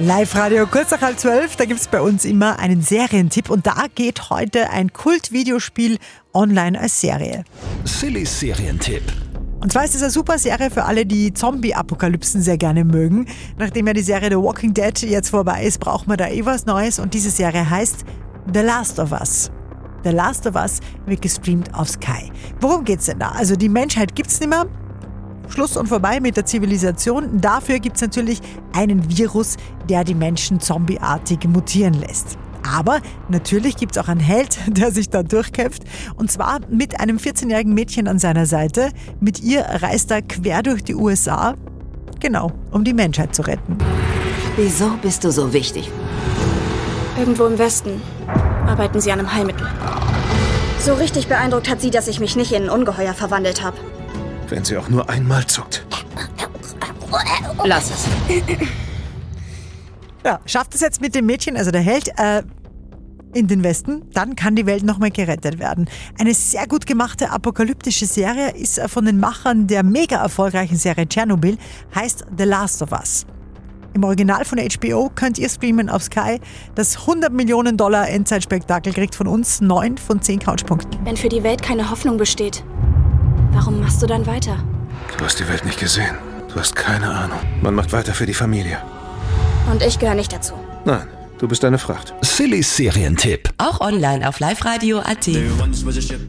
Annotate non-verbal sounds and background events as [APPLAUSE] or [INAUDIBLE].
Live-Radio kurz nach halb zwölf, da gibt es bei uns immer einen Serientipp und da geht heute ein Kult-Videospiel online als Serie. Silly Serientipp. Und zwar ist es eine super Serie für alle, die Zombie-Apokalypsen sehr gerne mögen. Nachdem ja die Serie The Walking Dead jetzt vorbei ist, braucht man da eh was Neues und diese Serie heißt The Last of Us. The Last of Us wird gestreamt auf Sky. Worum geht's denn da? Also die Menschheit gibt's nicht mehr. Schluss und vorbei mit der Zivilisation. Dafür gibt es natürlich einen Virus, der die Menschen zombieartig mutieren lässt. Aber natürlich gibt es auch einen Held, [LAUGHS] der sich da durchkämpft. Und zwar mit einem 14-jährigen Mädchen an seiner Seite. Mit ihr reist er quer durch die USA. Genau, um die Menschheit zu retten. Wieso bist du so wichtig? Irgendwo im Westen arbeiten sie an einem Heilmittel. So richtig beeindruckt hat sie, dass ich mich nicht in ein Ungeheuer verwandelt habe. Wenn sie auch nur einmal zuckt. Lass es. Ja, schafft es jetzt mit dem Mädchen, also der Held, äh, in den Westen, dann kann die Welt nochmal gerettet werden. Eine sehr gut gemachte apokalyptische Serie ist äh, von den Machern der mega erfolgreichen Serie Tschernobyl, heißt The Last of Us. Im Original von HBO könnt ihr streamen auf Sky. Das 100 Millionen Dollar Endzeitspektakel kriegt von uns 9 von 10 Couchpunkten. Wenn für die Welt keine Hoffnung besteht, warum machst du dann weiter? Du hast die Welt nicht gesehen. Du hast keine Ahnung. Man macht weiter für die Familie. Und ich gehöre nicht dazu. Nein, du bist eine Fracht. Silly Serientipp. Auch online auf liveradio.at.